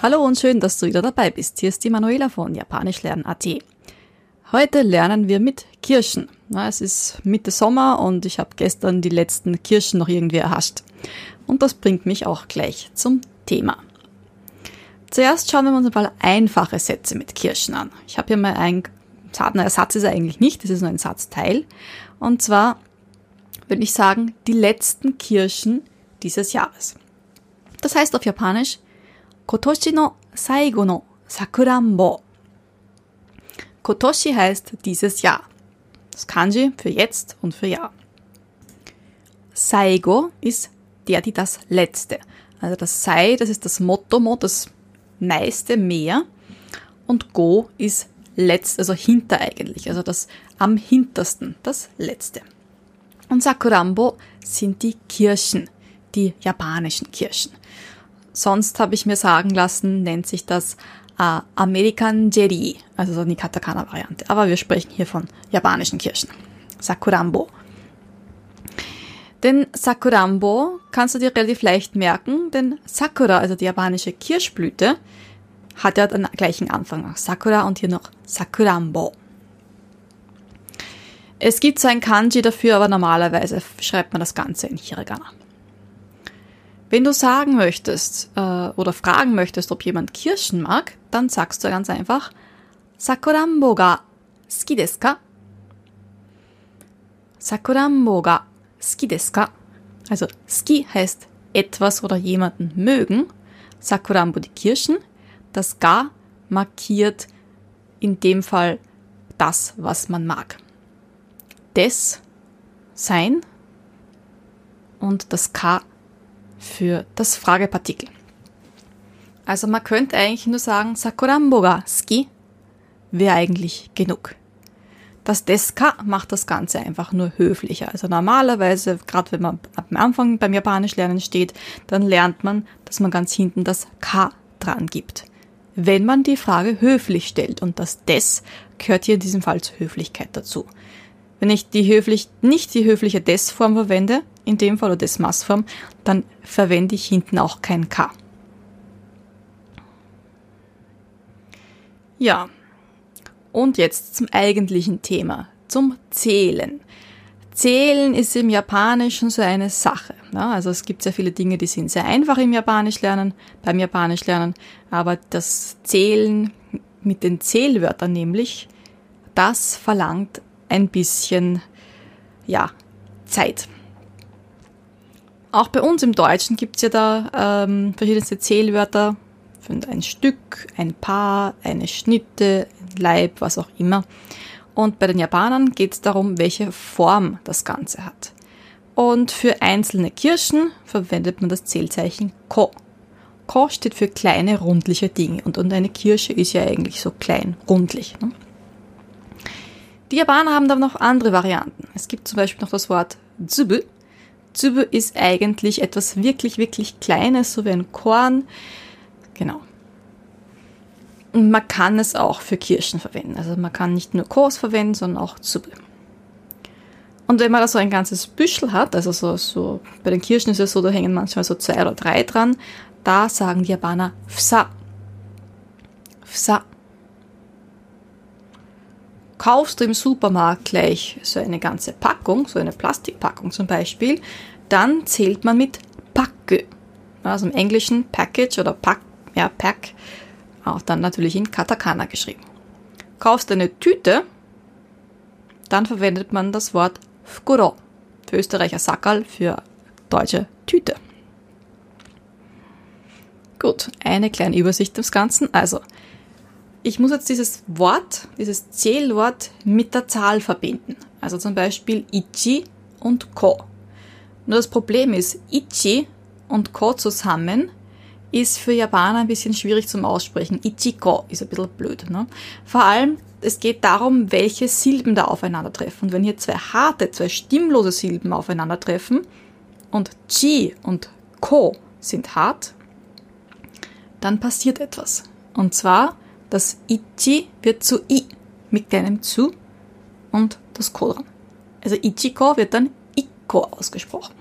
Hallo und schön, dass du wieder dabei bist. Hier ist die Manuela von Japanisch lernen AT. Heute lernen wir mit Kirschen. Es ist Mitte Sommer und ich habe gestern die letzten Kirschen noch irgendwie erhascht. Und das bringt mich auch gleich zum Thema. Zuerst schauen wir uns ein paar einfache Sätze mit Kirschen an. Ich habe hier mal ein na, Satz ist er eigentlich nicht, das ist nur ein Satzteil. Und zwar würde ich sagen, die letzten Kirschen dieses Jahres. Das heißt auf Japanisch, Kotoshi no saigo no sakurambo. Kotoshi heißt dieses Jahr. Das Kanji für jetzt und für Jahr. Saigo ist der, die das letzte. Also das Sei, das ist das Motto, das meiste mehr. Und Go ist letzt, also hinter eigentlich, also das am hintersten, das letzte. Und Sakurambo sind die Kirschen, die japanischen Kirschen. Sonst habe ich mir sagen lassen, nennt sich das äh, American Jerry, also so eine Katakana-Variante. Aber wir sprechen hier von japanischen Kirschen. Sakurambo. Den Sakurambo kannst du dir relativ leicht merken, denn Sakura, also die japanische Kirschblüte, hat ja den gleichen Anfang. Sakura und hier noch Sakurambo. Es gibt so ein Kanji dafür, aber normalerweise schreibt man das Ganze in Hiragana. Wenn du sagen möchtest äh, oder fragen möchtest, ob jemand Kirschen mag, dann sagst du ganz einfach Sakurambo ga suki desu ka? Sakurambo ga suki desu ka? Also ski heißt etwas oder jemanden mögen. Sakurambo die Kirschen. Das ga markiert in dem Fall das, was man mag des sein und das K für das Fragepartikel. Also man könnte eigentlich nur sagen, Sakurambo ga ski wäre eigentlich genug. Das Deska macht das Ganze einfach nur höflicher. Also normalerweise, gerade wenn man am Anfang beim Japanisch lernen steht, dann lernt man, dass man ganz hinten das K dran gibt. Wenn man die Frage höflich stellt und das Des gehört hier in diesem Fall zur Höflichkeit dazu. Wenn ich die höflich, nicht die höfliche Des-Form verwende, in dem Fall oder Des-Mass-Form, dann verwende ich hinten auch kein K. Ja, und jetzt zum eigentlichen Thema, zum Zählen. Zählen ist im Japanischen so eine Sache. Ja, also es gibt sehr viele Dinge, die sind sehr einfach im Japanisch lernen, beim Japanisch lernen, aber das Zählen mit den Zählwörtern nämlich, das verlangt ein bisschen, ja, Zeit. Auch bei uns im Deutschen gibt es ja da ähm, verschiedenste Zählwörter für ein Stück, ein Paar, eine Schnitte, ein Leib, was auch immer. Und bei den Japanern geht es darum, welche Form das Ganze hat. Und für einzelne Kirschen verwendet man das Zählzeichen Ko. Ko steht für kleine, rundliche Dinge. Und, und eine Kirsche ist ja eigentlich so klein, rundlich. Ne? Die Japaner haben dann noch andere Varianten. Es gibt zum Beispiel noch das Wort Tsubu. Tsubu ist eigentlich etwas wirklich, wirklich Kleines, so wie ein Korn. Genau. Und man kann es auch für Kirschen verwenden. Also man kann nicht nur Kos verwenden, sondern auch Tsubu. Und wenn man da so ein ganzes Büschel hat, also so, so, bei den Kirschen ist es so, da hängen manchmal so zwei oder drei dran, da sagen die Japaner Fsa. Fsa kaufst du im Supermarkt gleich so eine ganze Packung, so eine Plastikpackung zum Beispiel, dann zählt man mit Packe. Also im Englischen Package oder Pack, ja, Pack, auch dann natürlich in Katakana geschrieben. Kaufst du eine Tüte, dann verwendet man das Wort Fkuro, für Österreicher Sackerl, für deutsche Tüte. Gut, eine kleine Übersicht des Ganzen. Also, ich muss jetzt dieses Wort, dieses Zählwort mit der Zahl verbinden. Also zum Beispiel Ichi und Ko. Nur das Problem ist, Ichi und Ko zusammen ist für Japaner ein bisschen schwierig zum Aussprechen. Ichiko ist ein bisschen blöd. Ne? Vor allem, es geht darum, welche Silben da aufeinandertreffen. Und wenn hier zwei harte, zwei stimmlose Silben aufeinandertreffen und Chi und Ko sind hart, dann passiert etwas. Und zwar das Ichi wird zu I mit kleinem zu und das Ko dran. Also Ichiko wird dann Iko ausgesprochen.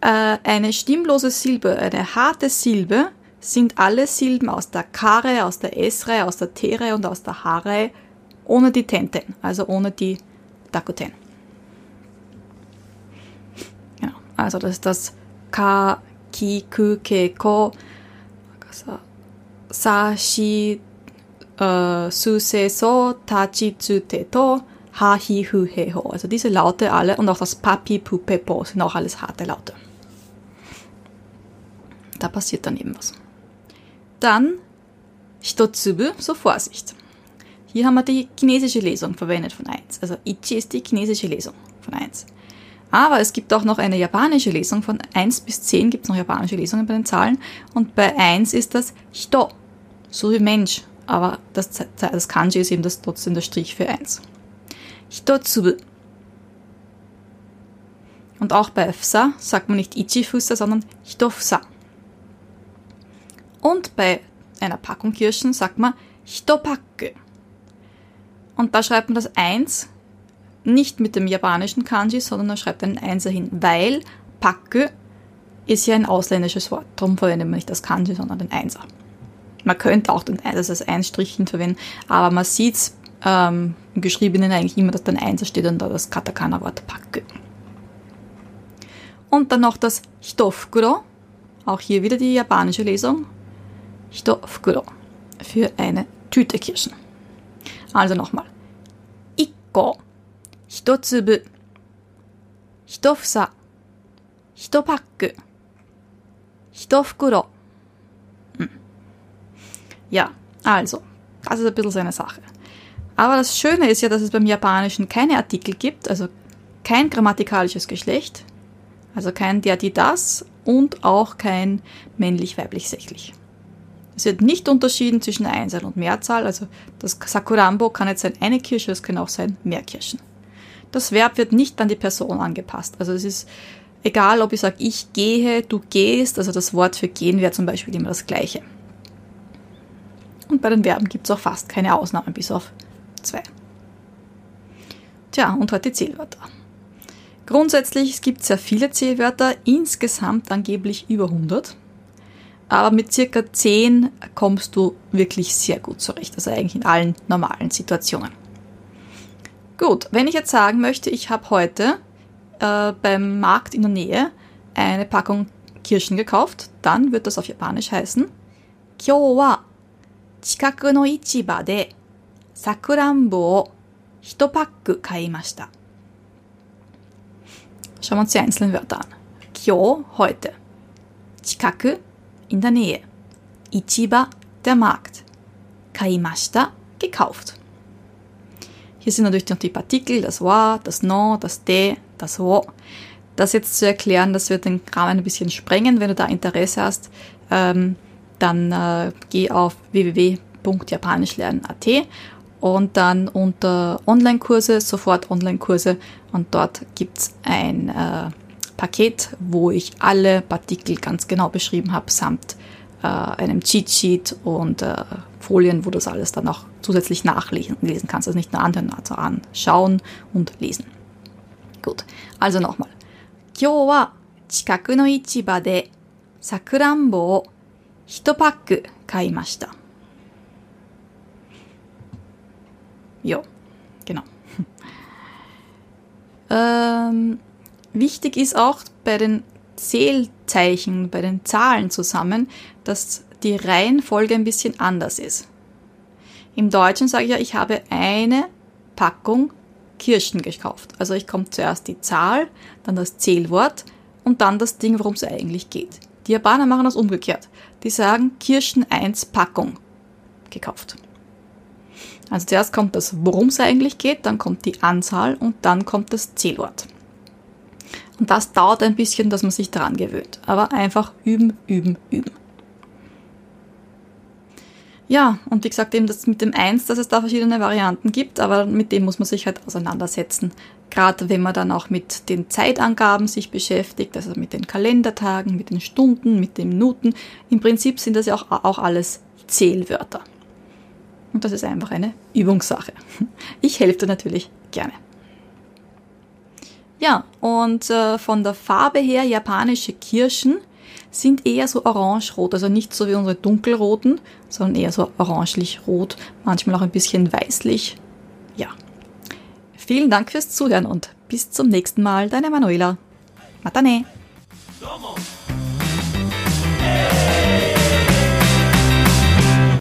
Äh, eine stimmlose Silbe, eine harte Silbe, sind alle Silben aus der K-Reihe, aus der S-Reihe, aus der T-Reihe und aus der H-Reihe ohne die Tenten, also ohne die Dakuten. Genau, also das ist das Ka, Ki, Ku, Ke, Ko, Sa, Shi, äh, Su, Se, So, Ta, Chi, Tsu, Te, To, Ha, Hi, Hu, He, Ho. Also diese Laute alle und auch das Papi, Pu, Pe, Po sind auch alles harte Laute. Da passiert dann eben was. Dann Hitotsubu, so Vorsicht. Hier haben wir die chinesische Lesung verwendet von 1. Also Ichi ist die chinesische Lesung von 1. Aber es gibt auch noch eine japanische Lesung. Von 1 bis 10 gibt es noch japanische Lesungen bei den Zahlen. Und bei 1 ist das Hito, so wie Mensch. Aber das, das Kanji ist eben das, trotzdem der Strich für 1. Hitotsubu. Und auch bei Fsa sagt man nicht Ichifusa, sondern Hitofsa. Und bei einer Packung Kirschen sagt man Hitopacke. Und da schreibt man das 1 nicht mit dem japanischen Kanji, sondern er schreibt einen Einser hin, weil Pakke ist ja ein ausländisches Wort. Darum verwendet man nicht das Kanji, sondern den Einser. Man könnte auch Einser als Einstrichen verwenden, aber man sieht ähm, im Geschriebenen eigentlich immer, dass dann Einser steht und da das Katakana-Wort Pakke. Und dann noch das Hitofukuro, auch hier wieder die japanische Lesung. Hitofukuro für eine Tüte Kirschen. Also nochmal. Ikko, hitotsubu, hitofusa, hitopacku, hitofukuro. Ja, also, das ist ein bisschen so eine Sache. Aber das Schöne ist ja, dass es beim Japanischen keine Artikel gibt, also kein grammatikalisches Geschlecht, also kein der, die, das und auch kein männlich-weiblich-sächlich. Es wird nicht unterschieden zwischen Einzahl und Mehrzahl, also das Sakurambo kann jetzt sein eine Kirsche, es können auch sein mehr Kirschen. Das Verb wird nicht an die Person angepasst. Also es ist egal, ob ich sage, ich gehe, du gehst, also das Wort für gehen wäre zum Beispiel immer das gleiche. Und bei den Verben gibt es auch fast keine Ausnahmen, bis auf zwei. Tja, und heute Zählwörter. Grundsätzlich gibt es sehr viele Zählwörter, insgesamt angeblich über 100 aber mit circa 10 kommst du wirklich sehr gut zurecht, also eigentlich in allen normalen Situationen. Gut, wenn ich jetzt sagen möchte, ich habe heute äh, beim Markt in der Nähe eine Packung Kirschen gekauft, dann wird das auf Japanisch heißen Kyo wa chikaku no ichiba de sakurambo o hitopakku kaimashita. Schauen wir uns die einzelnen Wörter an. Kyo heute. Chikaku in der Nähe. Ichiba, der Markt. Kaimashita, gekauft. Hier sind natürlich noch die Partikel, das wa, das no, das de, das wo. Das jetzt zu erklären, das wird den Rahmen ein bisschen sprengen. Wenn du da Interesse hast, ähm, dann äh, geh auf www.japanischlernen.at und dann unter Online-Kurse, sofort Online-Kurse und dort gibt es ein äh, Paket, wo ich alle Partikel ganz genau beschrieben habe, samt äh, einem Cheat Sheet und äh, Folien, wo du das alles dann auch zusätzlich nachlesen lesen kannst. Also nicht nur anhören, also anschauen und lesen. Gut, also nochmal. 今日は近くの市場でさくらんぼを 1パック買いました。Jo, genau. ähm, Wichtig ist auch bei den Zählzeichen, bei den Zahlen zusammen, dass die Reihenfolge ein bisschen anders ist. Im Deutschen sage ich ja, ich habe eine Packung Kirschen gekauft. Also ich komme zuerst die Zahl, dann das Zählwort und dann das Ding, worum es eigentlich geht. Die Japaner machen das umgekehrt. Die sagen Kirschen 1 Packung gekauft. Also zuerst kommt das, worum es eigentlich geht, dann kommt die Anzahl und dann kommt das Zählwort. Und das dauert ein bisschen, dass man sich daran gewöhnt. Aber einfach üben, üben, üben. Ja, und wie gesagt, eben das mit dem Eins, dass es da verschiedene Varianten gibt, aber mit dem muss man sich halt auseinandersetzen. Gerade wenn man dann auch mit den Zeitangaben sich beschäftigt, also mit den Kalendertagen, mit den Stunden, mit den Minuten. Im Prinzip sind das ja auch, auch alles Zählwörter. Und das ist einfach eine Übungssache. Ich helfe dir natürlich gerne. Ja, und äh, von der Farbe her japanische Kirschen sind eher so orange-rot, also nicht so wie unsere dunkelroten, sondern eher so orangelich-rot, manchmal auch ein bisschen weißlich. Ja. Vielen Dank fürs Zuhören und bis zum nächsten Mal, deine Manuela. Matane!